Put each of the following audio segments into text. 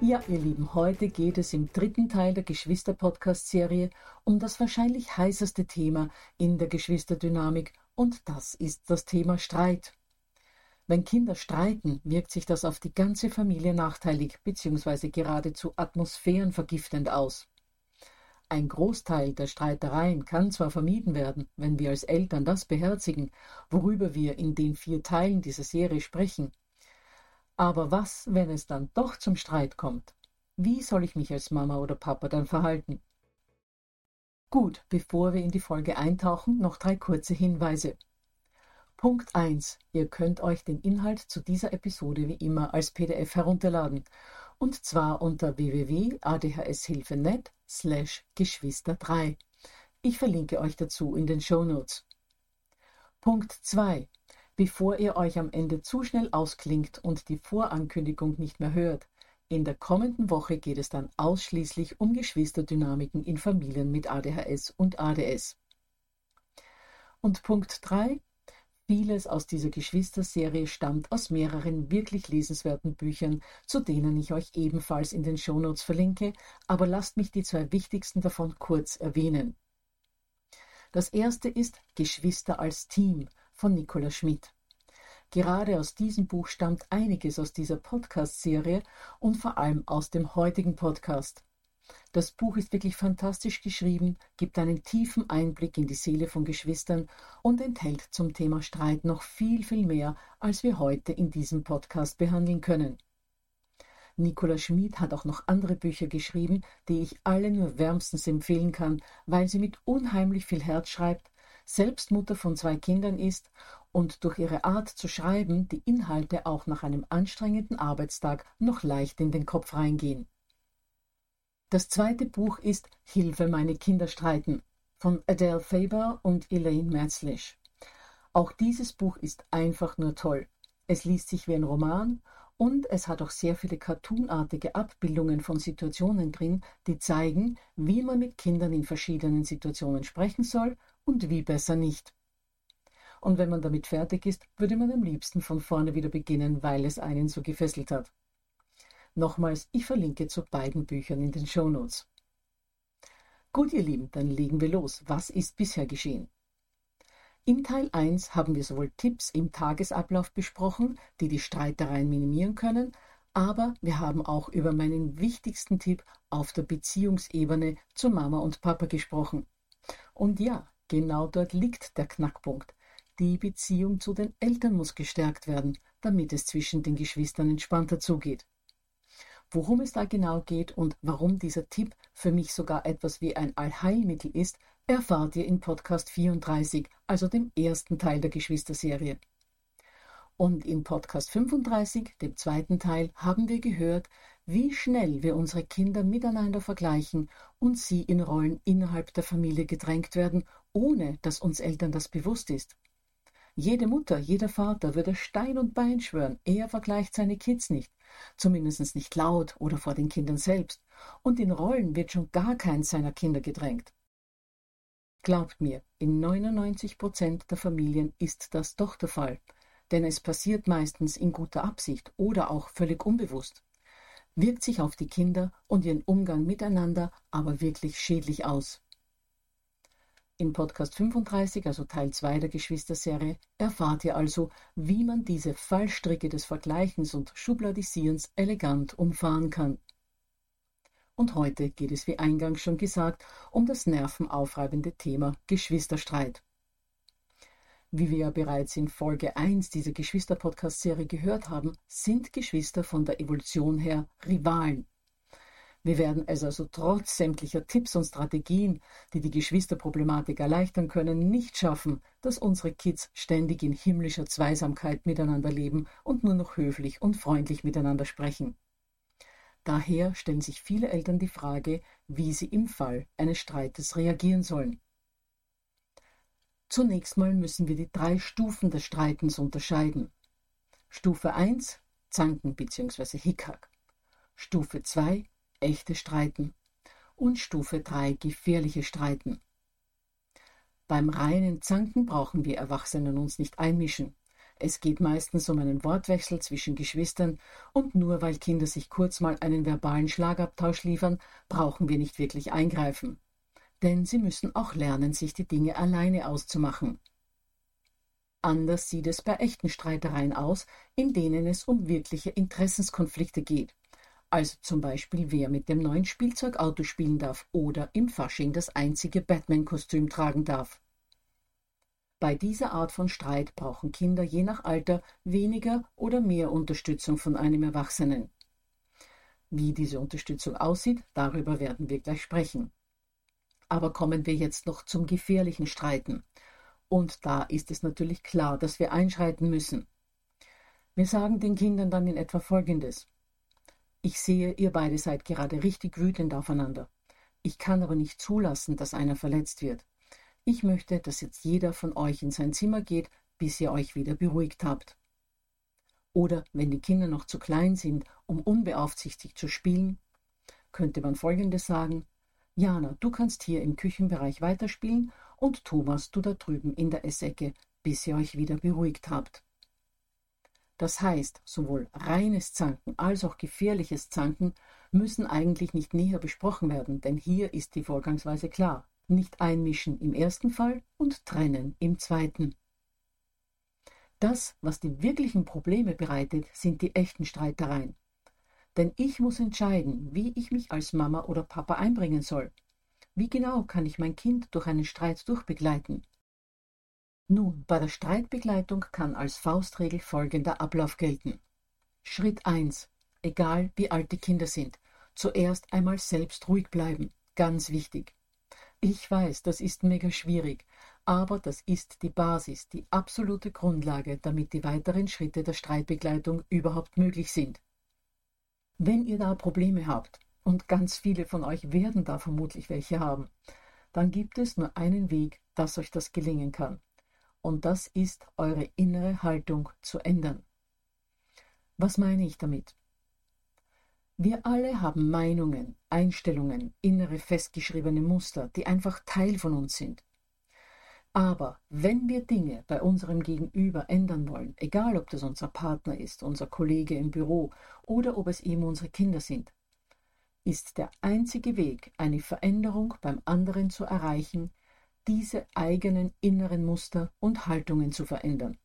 Ja, ihr Lieben, heute geht es im dritten Teil der Geschwister-Podcast-Serie um das wahrscheinlich heißeste Thema in der Geschwisterdynamik und das ist das Thema Streit. Wenn Kinder streiten, wirkt sich das auf die ganze Familie nachteilig bzw. geradezu atmosphärenvergiftend aus. Ein Großteil der Streitereien kann zwar vermieden werden, wenn wir als Eltern das beherzigen, worüber wir in den vier Teilen dieser Serie sprechen, aber was, wenn es dann doch zum Streit kommt? Wie soll ich mich als Mama oder Papa dann verhalten? Gut, bevor wir in die Folge eintauchen, noch drei kurze Hinweise. Punkt 1. Ihr könnt euch den Inhalt zu dieser Episode wie immer als PDF herunterladen. Und zwar unter www.adhshilfe.net slash Geschwister 3. Ich verlinke euch dazu in den Show Notes. Punkt 2 bevor ihr euch am Ende zu schnell ausklingt und die Vorankündigung nicht mehr hört. In der kommenden Woche geht es dann ausschließlich um Geschwisterdynamiken in Familien mit ADHS und ADS. Und Punkt 3. Vieles aus dieser Geschwisterserie stammt aus mehreren wirklich lesenswerten Büchern, zu denen ich euch ebenfalls in den Shownotes verlinke, aber lasst mich die zwei wichtigsten davon kurz erwähnen. Das erste ist Geschwister als Team von Nicola Schmidt. Gerade aus diesem Buch stammt einiges aus dieser Podcast-Serie und vor allem aus dem heutigen Podcast. Das Buch ist wirklich fantastisch geschrieben, gibt einen tiefen Einblick in die Seele von Geschwistern und enthält zum Thema Streit noch viel, viel mehr, als wir heute in diesem Podcast behandeln können. Nicola Schmid hat auch noch andere Bücher geschrieben, die ich alle nur wärmstens empfehlen kann, weil sie mit unheimlich viel Herz schreibt, selbst Mutter von zwei Kindern ist und durch ihre Art zu schreiben die Inhalte auch nach einem anstrengenden Arbeitstag noch leicht in den Kopf reingehen. Das zweite Buch ist Hilfe, meine Kinder streiten von Adele Faber und Elaine Metzlisch. Auch dieses Buch ist einfach nur toll. Es liest sich wie ein Roman und es hat auch sehr viele cartoonartige Abbildungen von Situationen drin, die zeigen, wie man mit Kindern in verschiedenen Situationen sprechen soll und wie besser nicht. Und wenn man damit fertig ist, würde man am liebsten von vorne wieder beginnen, weil es einen so gefesselt hat. Nochmals, ich verlinke zu beiden Büchern in den Shownotes. Gut, ihr Lieben, dann legen wir los. Was ist bisher geschehen? In Teil 1 haben wir sowohl Tipps im Tagesablauf besprochen, die die Streitereien minimieren können, aber wir haben auch über meinen wichtigsten Tipp auf der Beziehungsebene zu Mama und Papa gesprochen. Und ja, Genau dort liegt der Knackpunkt. Die Beziehung zu den Eltern muss gestärkt werden, damit es zwischen den Geschwistern entspannter zugeht. Worum es da genau geht und warum dieser Tipp für mich sogar etwas wie ein Allheilmittel ist, erfahrt ihr in Podcast 34, also dem ersten Teil der Geschwisterserie. Und in Podcast 35, dem zweiten Teil, haben wir gehört, wie schnell wir unsere Kinder miteinander vergleichen und sie in Rollen innerhalb der Familie gedrängt werden, ohne dass uns Eltern das bewusst ist. Jede Mutter, jeder Vater würde Stein und Bein schwören, er vergleicht seine Kids nicht, zumindest nicht laut oder vor den Kindern selbst, und in Rollen wird schon gar keins seiner Kinder gedrängt. Glaubt mir, in 99 Prozent der Familien ist das doch der Fall, denn es passiert meistens in guter Absicht oder auch völlig unbewusst, wirkt sich auf die Kinder und ihren Umgang miteinander aber wirklich schädlich aus. In Podcast 35, also Teil 2 der Geschwisterserie, erfahrt ihr also, wie man diese Fallstricke des Vergleichens und Schubladisierens elegant umfahren kann. Und heute geht es, wie eingangs schon gesagt, um das nervenaufreibende Thema Geschwisterstreit. Wie wir ja bereits in Folge 1 dieser Geschwister-Podcast-Serie gehört haben, sind Geschwister von der Evolution her Rivalen. Wir werden es also trotz sämtlicher Tipps und Strategien, die die Geschwisterproblematik erleichtern können, nicht schaffen, dass unsere Kids ständig in himmlischer Zweisamkeit miteinander leben und nur noch höflich und freundlich miteinander sprechen. Daher stellen sich viele Eltern die Frage, wie sie im Fall eines Streites reagieren sollen. Zunächst mal müssen wir die drei Stufen des Streitens unterscheiden. Stufe 1 Zanken bzw. Hickhack. Stufe 2 echte Streiten. Und Stufe 3 gefährliche Streiten. Beim reinen Zanken brauchen wir Erwachsenen uns nicht einmischen. Es geht meistens um einen Wortwechsel zwischen Geschwistern und nur weil Kinder sich kurz mal einen verbalen Schlagabtausch liefern, brauchen wir nicht wirklich eingreifen denn sie müssen auch lernen, sich die Dinge alleine auszumachen. Anders sieht es bei echten Streitereien aus, in denen es um wirkliche Interessenskonflikte geht. Also zum Beispiel, wer mit dem neuen Spielzeugauto spielen darf oder im Fasching das einzige Batman-Kostüm tragen darf. Bei dieser Art von Streit brauchen Kinder je nach Alter weniger oder mehr Unterstützung von einem Erwachsenen. Wie diese Unterstützung aussieht, darüber werden wir gleich sprechen. Aber kommen wir jetzt noch zum gefährlichen Streiten. Und da ist es natürlich klar, dass wir einschreiten müssen. Wir sagen den Kindern dann in etwa Folgendes. Ich sehe, ihr beide seid gerade richtig wütend aufeinander. Ich kann aber nicht zulassen, dass einer verletzt wird. Ich möchte, dass jetzt jeder von euch in sein Zimmer geht, bis ihr euch wieder beruhigt habt. Oder wenn die Kinder noch zu klein sind, um unbeaufsichtigt zu spielen, könnte man Folgendes sagen. Jana, du kannst hier im Küchenbereich weiterspielen und Thomas, du da drüben in der Essecke, bis ihr euch wieder beruhigt habt. Das heißt, sowohl reines Zanken als auch gefährliches Zanken müssen eigentlich nicht näher besprochen werden, denn hier ist die Vorgangsweise klar. Nicht einmischen im ersten Fall und trennen im zweiten. Das, was die wirklichen Probleme bereitet, sind die echten Streitereien. Denn ich muss entscheiden, wie ich mich als Mama oder Papa einbringen soll. Wie genau kann ich mein Kind durch einen Streit durchbegleiten? Nun, bei der Streitbegleitung kann als Faustregel folgender Ablauf gelten. Schritt 1. Egal wie alt die Kinder sind, zuerst einmal selbst ruhig bleiben. Ganz wichtig. Ich weiß, das ist mega schwierig, aber das ist die Basis, die absolute Grundlage, damit die weiteren Schritte der Streitbegleitung überhaupt möglich sind. Wenn ihr da Probleme habt, und ganz viele von euch werden da vermutlich welche haben, dann gibt es nur einen Weg, dass euch das gelingen kann. Und das ist eure innere Haltung zu ändern. Was meine ich damit? Wir alle haben Meinungen, Einstellungen, innere festgeschriebene Muster, die einfach Teil von uns sind. Aber wenn wir Dinge bei unserem Gegenüber ändern wollen, egal ob das unser Partner ist, unser Kollege im Büro oder ob es eben unsere Kinder sind, ist der einzige Weg, eine Veränderung beim anderen zu erreichen, diese eigenen inneren Muster und Haltungen zu verändern.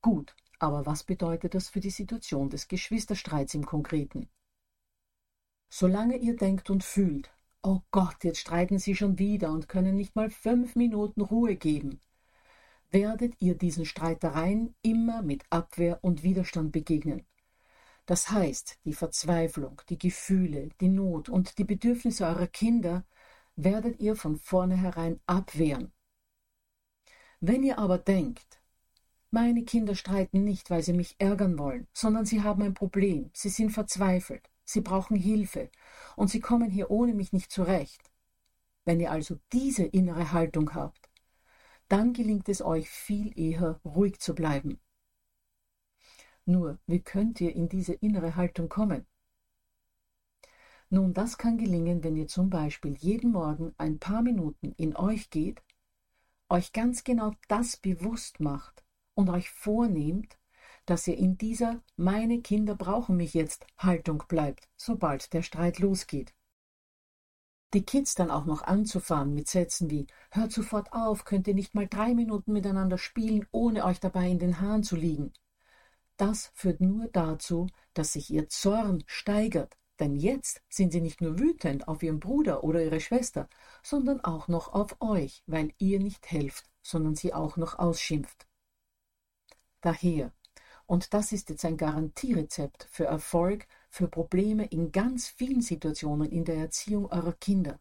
Gut, aber was bedeutet das für die Situation des Geschwisterstreits im Konkreten? Solange ihr denkt und fühlt, Oh Gott, jetzt streiten sie schon wieder und können nicht mal fünf Minuten Ruhe geben. Werdet ihr diesen Streitereien immer mit Abwehr und Widerstand begegnen. Das heißt, die Verzweiflung, die Gefühle, die Not und die Bedürfnisse eurer Kinder werdet ihr von vornherein abwehren. Wenn ihr aber denkt, meine Kinder streiten nicht, weil sie mich ärgern wollen, sondern sie haben ein Problem, sie sind verzweifelt, sie brauchen Hilfe und sie kommen hier ohne mich nicht zurecht. Wenn ihr also diese innere Haltung habt, dann gelingt es euch viel eher ruhig zu bleiben. Nur, wie könnt ihr in diese innere Haltung kommen? Nun, das kann gelingen, wenn ihr zum Beispiel jeden Morgen ein paar Minuten in euch geht, euch ganz genau das bewusst macht und euch vornehmt, dass ihr in dieser Meine Kinder brauchen mich jetzt Haltung bleibt, sobald der Streit losgeht. Die Kids dann auch noch anzufahren mit Sätzen wie Hört sofort auf, könnt ihr nicht mal drei Minuten miteinander spielen, ohne euch dabei in den Haaren zu liegen. Das führt nur dazu, dass sich ihr Zorn steigert, denn jetzt sind sie nicht nur wütend auf ihren Bruder oder ihre Schwester, sondern auch noch auf euch, weil ihr nicht helft, sondern sie auch noch ausschimpft. Daher, und das ist jetzt ein Garantierezept für Erfolg, für Probleme in ganz vielen Situationen in der Erziehung eurer Kinder.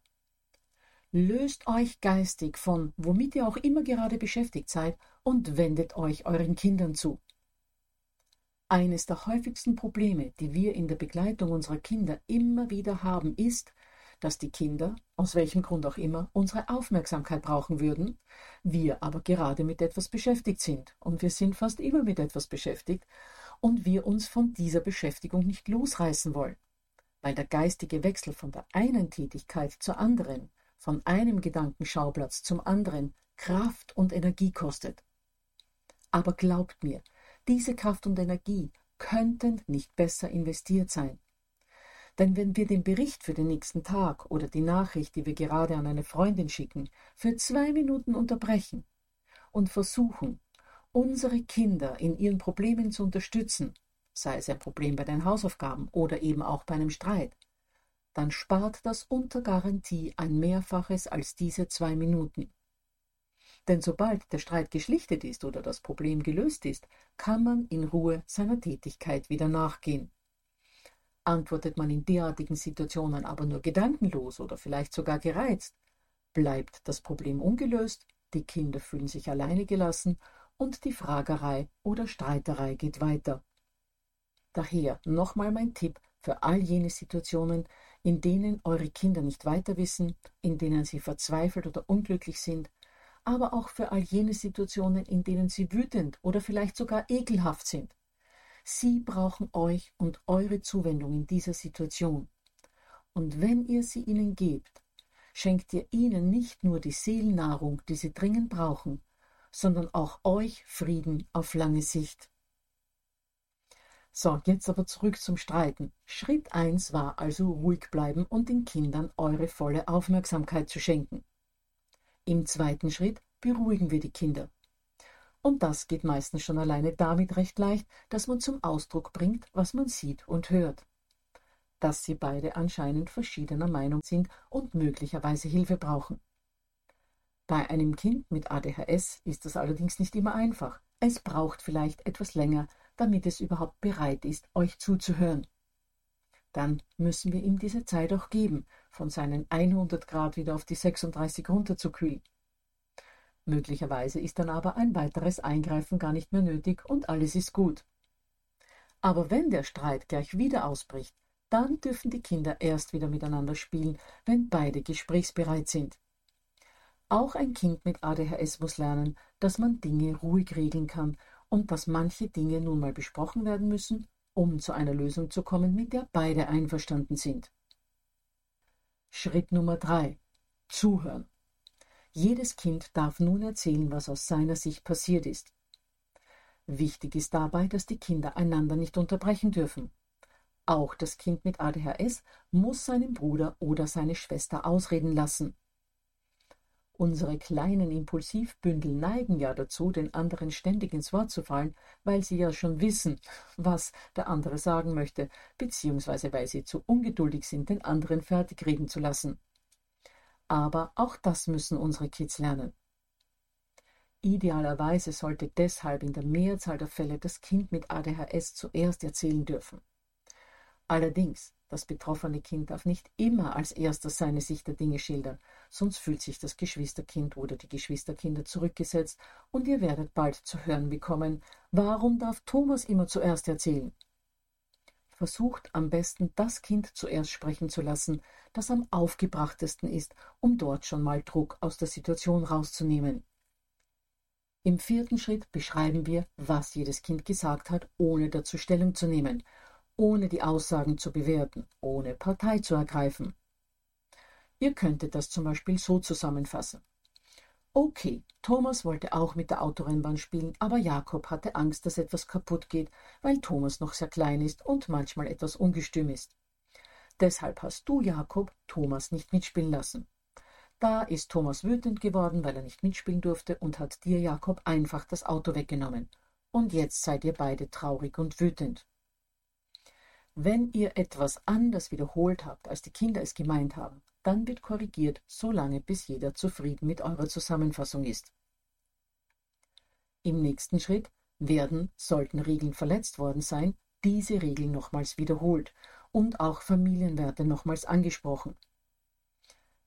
Löst euch geistig von, womit ihr auch immer gerade beschäftigt seid, und wendet euch euren Kindern zu. Eines der häufigsten Probleme, die wir in der Begleitung unserer Kinder immer wieder haben, ist, dass die Kinder, aus welchem Grund auch immer, unsere Aufmerksamkeit brauchen würden, wir aber gerade mit etwas beschäftigt sind, und wir sind fast immer mit etwas beschäftigt, und wir uns von dieser Beschäftigung nicht losreißen wollen, weil der geistige Wechsel von der einen Tätigkeit zur anderen, von einem Gedankenschauplatz zum anderen Kraft und Energie kostet. Aber glaubt mir, diese Kraft und Energie könnten nicht besser investiert sein. Denn wenn wir den Bericht für den nächsten Tag oder die Nachricht, die wir gerade an eine Freundin schicken, für zwei Minuten unterbrechen und versuchen, unsere Kinder in ihren Problemen zu unterstützen, sei es ein Problem bei den Hausaufgaben oder eben auch bei einem Streit, dann spart das unter Garantie ein Mehrfaches als diese zwei Minuten. Denn sobald der Streit geschlichtet ist oder das Problem gelöst ist, kann man in Ruhe seiner Tätigkeit wieder nachgehen. Antwortet man in derartigen Situationen aber nur gedankenlos oder vielleicht sogar gereizt, bleibt das Problem ungelöst, die Kinder fühlen sich alleine gelassen und die Fragerei oder Streiterei geht weiter. Daher nochmal mein Tipp für all jene Situationen, in denen eure Kinder nicht weiter wissen, in denen sie verzweifelt oder unglücklich sind, aber auch für all jene Situationen, in denen sie wütend oder vielleicht sogar ekelhaft sind. Sie brauchen euch und eure Zuwendung in dieser Situation. Und wenn ihr sie ihnen gebt, schenkt ihr ihnen nicht nur die Seelennahrung, die sie dringend brauchen, sondern auch euch Frieden auf lange Sicht. So, jetzt aber zurück zum Streiten. Schritt eins war also ruhig bleiben und den Kindern eure volle Aufmerksamkeit zu schenken. Im zweiten Schritt beruhigen wir die Kinder. Und das geht meistens schon alleine damit recht leicht, dass man zum Ausdruck bringt, was man sieht und hört. Dass sie beide anscheinend verschiedener Meinung sind und möglicherweise Hilfe brauchen. Bei einem Kind mit ADHS ist das allerdings nicht immer einfach. Es braucht vielleicht etwas länger, damit es überhaupt bereit ist, euch zuzuhören dann müssen wir ihm diese Zeit auch geben, von seinen 100 Grad wieder auf die 36 runterzukühlen. Möglicherweise ist dann aber ein weiteres Eingreifen gar nicht mehr nötig und alles ist gut. Aber wenn der Streit gleich wieder ausbricht, dann dürfen die Kinder erst wieder miteinander spielen, wenn beide gesprächsbereit sind. Auch ein Kind mit ADHS muss lernen, dass man Dinge ruhig regeln kann und dass manche Dinge nun mal besprochen werden müssen um zu einer Lösung zu kommen, mit der beide einverstanden sind. Schritt Nummer drei: Zuhören. Jedes Kind darf nun erzählen, was aus seiner Sicht passiert ist. Wichtig ist dabei, dass die Kinder einander nicht unterbrechen dürfen. Auch das Kind mit ADHS muss seinen Bruder oder seine Schwester ausreden lassen. Unsere kleinen Impulsivbündel neigen ja dazu, den anderen ständig ins Wort zu fallen, weil sie ja schon wissen, was der andere sagen möchte, beziehungsweise weil sie zu ungeduldig sind, den anderen fertig reden zu lassen. Aber auch das müssen unsere Kids lernen. Idealerweise sollte deshalb in der Mehrzahl der Fälle das Kind mit ADHS zuerst erzählen dürfen. Allerdings, das betroffene Kind darf nicht immer als erstes seine Sicht der Dinge schildern, sonst fühlt sich das Geschwisterkind oder die Geschwisterkinder zurückgesetzt und ihr werdet bald zu hören bekommen, warum darf Thomas immer zuerst erzählen? Versucht am besten das Kind zuerst sprechen zu lassen, das am aufgebrachtesten ist, um dort schon mal Druck aus der Situation rauszunehmen. Im vierten Schritt beschreiben wir, was jedes Kind gesagt hat, ohne dazu Stellung zu nehmen, ohne die Aussagen zu bewerten, ohne Partei zu ergreifen. Ihr könntet das zum Beispiel so zusammenfassen. Okay, Thomas wollte auch mit der Autorennbahn spielen, aber Jakob hatte Angst, dass etwas kaputt geht, weil Thomas noch sehr klein ist und manchmal etwas ungestüm ist. Deshalb hast du, Jakob, Thomas nicht mitspielen lassen. Da ist Thomas wütend geworden, weil er nicht mitspielen durfte und hat dir, Jakob, einfach das Auto weggenommen. Und jetzt seid ihr beide traurig und wütend. Wenn ihr etwas anders wiederholt habt, als die Kinder es gemeint haben, dann wird korrigiert, solange bis jeder zufrieden mit eurer Zusammenfassung ist. Im nächsten Schritt werden, sollten Regeln verletzt worden sein, diese Regeln nochmals wiederholt und auch Familienwerte nochmals angesprochen.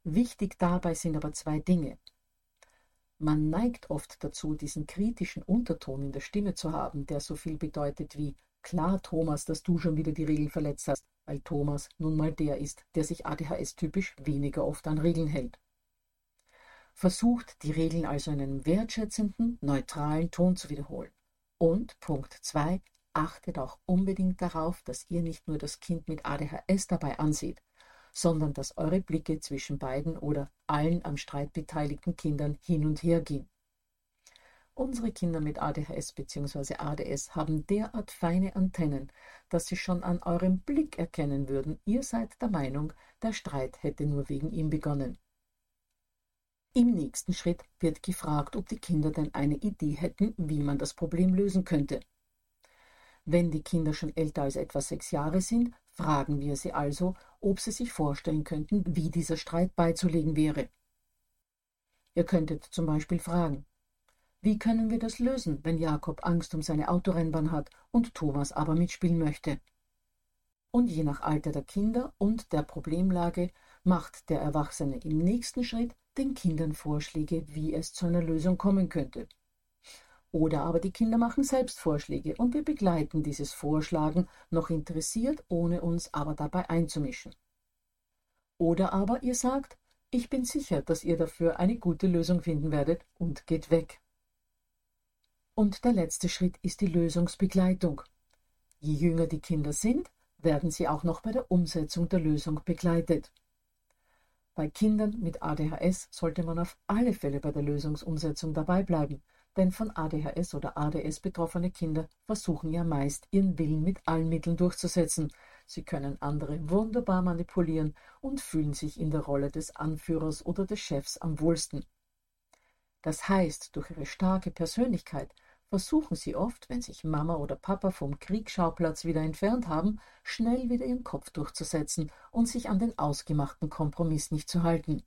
Wichtig dabei sind aber zwei Dinge. Man neigt oft dazu, diesen kritischen Unterton in der Stimme zu haben, der so viel bedeutet wie Klar, Thomas, dass du schon wieder die Regeln verletzt hast weil Thomas nun mal der ist, der sich ADHS-typisch weniger oft an Regeln hält. Versucht die Regeln also in einem wertschätzenden, neutralen Ton zu wiederholen. Und Punkt 2, achtet auch unbedingt darauf, dass ihr nicht nur das Kind mit ADHS dabei anseht, sondern dass eure Blicke zwischen beiden oder allen am Streit beteiligten Kindern hin und her gehen. Unsere Kinder mit ADHS bzw. ADS haben derart feine Antennen, dass sie schon an eurem Blick erkennen würden, ihr seid der Meinung, der Streit hätte nur wegen ihm begonnen. Im nächsten Schritt wird gefragt, ob die Kinder denn eine Idee hätten, wie man das Problem lösen könnte. Wenn die Kinder schon älter als etwa sechs Jahre sind, fragen wir sie also, ob sie sich vorstellen könnten, wie dieser Streit beizulegen wäre. Ihr könntet zum Beispiel fragen, wie können wir das lösen, wenn Jakob Angst um seine Autorennbahn hat und Thomas aber mitspielen möchte? Und je nach Alter der Kinder und der Problemlage macht der Erwachsene im nächsten Schritt den Kindern Vorschläge, wie es zu einer Lösung kommen könnte. Oder aber die Kinder machen selbst Vorschläge und wir begleiten dieses Vorschlagen noch interessiert, ohne uns aber dabei einzumischen. Oder aber ihr sagt, ich bin sicher, dass ihr dafür eine gute Lösung finden werdet und geht weg. Und der letzte Schritt ist die Lösungsbegleitung. Je jünger die Kinder sind, werden sie auch noch bei der Umsetzung der Lösung begleitet. Bei Kindern mit ADHS sollte man auf alle Fälle bei der Lösungsumsetzung dabei bleiben, denn von ADHS oder ADS betroffene Kinder versuchen ja meist ihren Willen mit allen Mitteln durchzusetzen. Sie können andere wunderbar manipulieren und fühlen sich in der Rolle des Anführers oder des Chefs am wohlsten. Das heißt, durch ihre starke Persönlichkeit versuchen sie oft, wenn sich Mama oder Papa vom Kriegsschauplatz wieder entfernt haben, schnell wieder ihren Kopf durchzusetzen und sich an den ausgemachten Kompromiss nicht zu halten.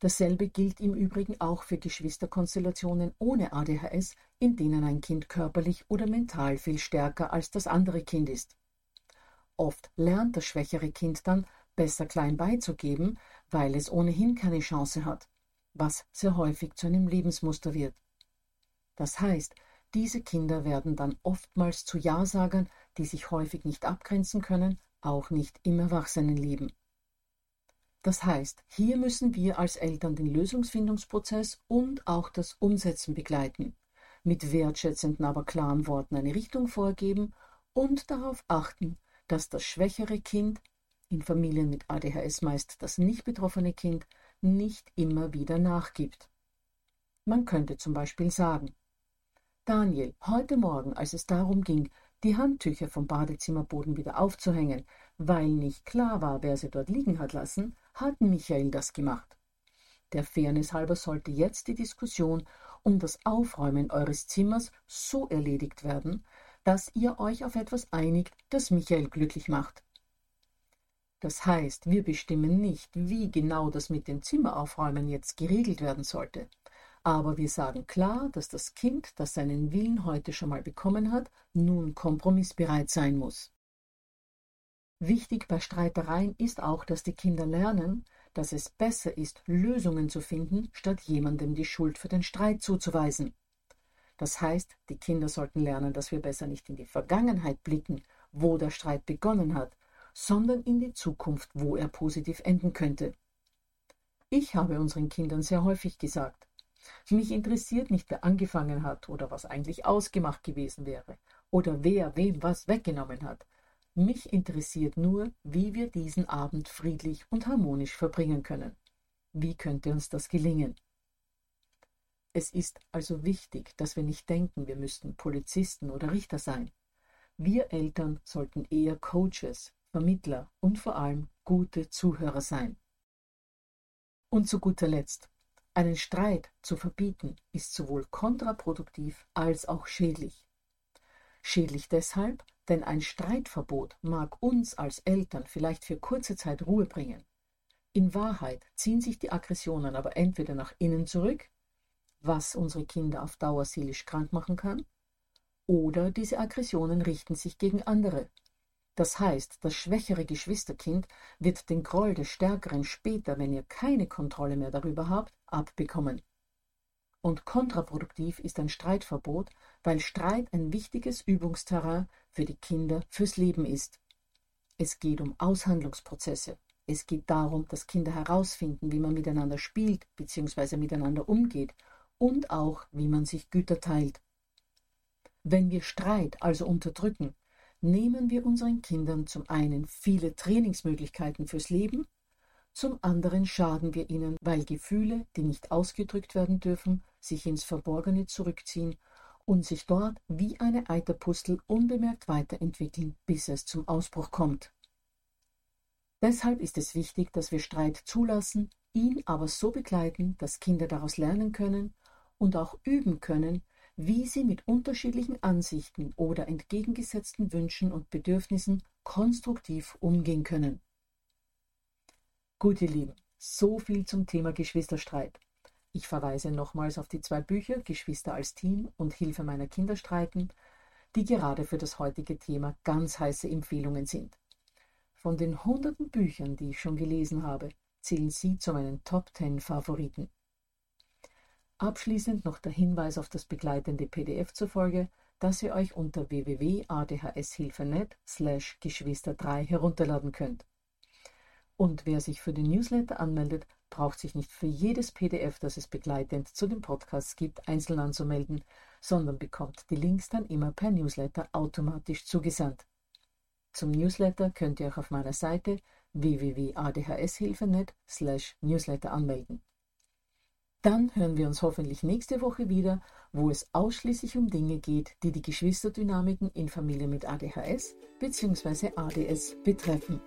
Dasselbe gilt im Übrigen auch für Geschwisterkonstellationen ohne ADHS, in denen ein Kind körperlich oder mental viel stärker als das andere Kind ist. Oft lernt das schwächere Kind dann, besser klein beizugeben, weil es ohnehin keine Chance hat, was sehr häufig zu einem Lebensmuster wird. Das heißt, diese Kinder werden dann oftmals zu Ja-Sagern, die sich häufig nicht abgrenzen können, auch nicht im Erwachsenenleben. Das heißt, hier müssen wir als Eltern den Lösungsfindungsprozess und auch das Umsetzen begleiten, mit wertschätzenden, aber klaren Worten eine Richtung vorgeben und darauf achten, dass das schwächere Kind, in Familien mit ADHS meist das nicht betroffene Kind, nicht immer wieder nachgibt. Man könnte zum Beispiel sagen, Daniel, heute Morgen, als es darum ging, die Handtücher vom Badezimmerboden wieder aufzuhängen, weil nicht klar war, wer sie dort liegen hat lassen, hat Michael das gemacht. Der Fairness halber sollte jetzt die Diskussion um das Aufräumen eures Zimmers so erledigt werden, dass ihr euch auf etwas einigt, das Michael glücklich macht. Das heißt, wir bestimmen nicht, wie genau das mit dem Zimmeraufräumen jetzt geregelt werden sollte. Aber wir sagen klar, dass das Kind, das seinen Willen heute schon mal bekommen hat, nun kompromissbereit sein muss. Wichtig bei Streitereien ist auch, dass die Kinder lernen, dass es besser ist, Lösungen zu finden, statt jemandem die Schuld für den Streit zuzuweisen. Das heißt, die Kinder sollten lernen, dass wir besser nicht in die Vergangenheit blicken, wo der Streit begonnen hat, sondern in die Zukunft, wo er positiv enden könnte. Ich habe unseren Kindern sehr häufig gesagt, mich interessiert nicht, wer angefangen hat oder was eigentlich ausgemacht gewesen wäre oder wer wem was weggenommen hat. Mich interessiert nur, wie wir diesen Abend friedlich und harmonisch verbringen können. Wie könnte uns das gelingen? Es ist also wichtig, dass wir nicht denken, wir müssten Polizisten oder Richter sein. Wir Eltern sollten eher Coaches, Vermittler und vor allem gute Zuhörer sein. Und zu guter Letzt, einen Streit zu verbieten ist sowohl kontraproduktiv als auch schädlich. Schädlich deshalb, denn ein Streitverbot mag uns als Eltern vielleicht für kurze Zeit Ruhe bringen. In Wahrheit ziehen sich die Aggressionen aber entweder nach innen zurück was unsere Kinder auf Dauer seelisch krank machen kann, oder diese Aggressionen richten sich gegen andere. Das heißt, das schwächere Geschwisterkind wird den Groll des Stärkeren später, wenn ihr keine Kontrolle mehr darüber habt, abbekommen. Und kontraproduktiv ist ein Streitverbot, weil Streit ein wichtiges Übungsterrain für die Kinder fürs Leben ist. Es geht um Aushandlungsprozesse. Es geht darum, dass Kinder herausfinden, wie man miteinander spielt bzw. miteinander umgeht und auch, wie man sich Güter teilt. Wenn wir Streit also unterdrücken, nehmen wir unseren Kindern zum einen viele Trainingsmöglichkeiten fürs Leben, zum anderen schaden wir ihnen, weil Gefühle, die nicht ausgedrückt werden dürfen, sich ins Verborgene zurückziehen und sich dort wie eine Eiterpustel unbemerkt weiterentwickeln, bis es zum Ausbruch kommt. Deshalb ist es wichtig, dass wir Streit zulassen, ihn aber so begleiten, dass Kinder daraus lernen können und auch üben können, wie sie mit unterschiedlichen Ansichten oder entgegengesetzten Wünschen und Bedürfnissen konstruktiv umgehen können. Gut, ihr Lieben, so viel zum Thema Geschwisterstreit. Ich verweise nochmals auf die zwei Bücher Geschwister als Team und Hilfe meiner Kinder streiten, die gerade für das heutige Thema ganz heiße Empfehlungen sind. Von den hunderten Büchern, die ich schon gelesen habe, zählen sie zu meinen Top Ten Favoriten. Abschließend noch der Hinweis auf das begleitende PDF zur Folge, das ihr euch unter www.adhshilfe.net slash Geschwister 3 herunterladen könnt. Und wer sich für den Newsletter anmeldet, braucht sich nicht für jedes PDF, das es begleitend zu den Podcasts gibt, einzeln anzumelden, sondern bekommt die Links dann immer per Newsletter automatisch zugesandt. Zum Newsletter könnt ihr euch auf meiner Seite www.adhshilfe.net slash Newsletter anmelden. Dann hören wir uns hoffentlich nächste Woche wieder, wo es ausschließlich um Dinge geht, die die Geschwisterdynamiken in Familien mit ADHS bzw. ADS betreffen.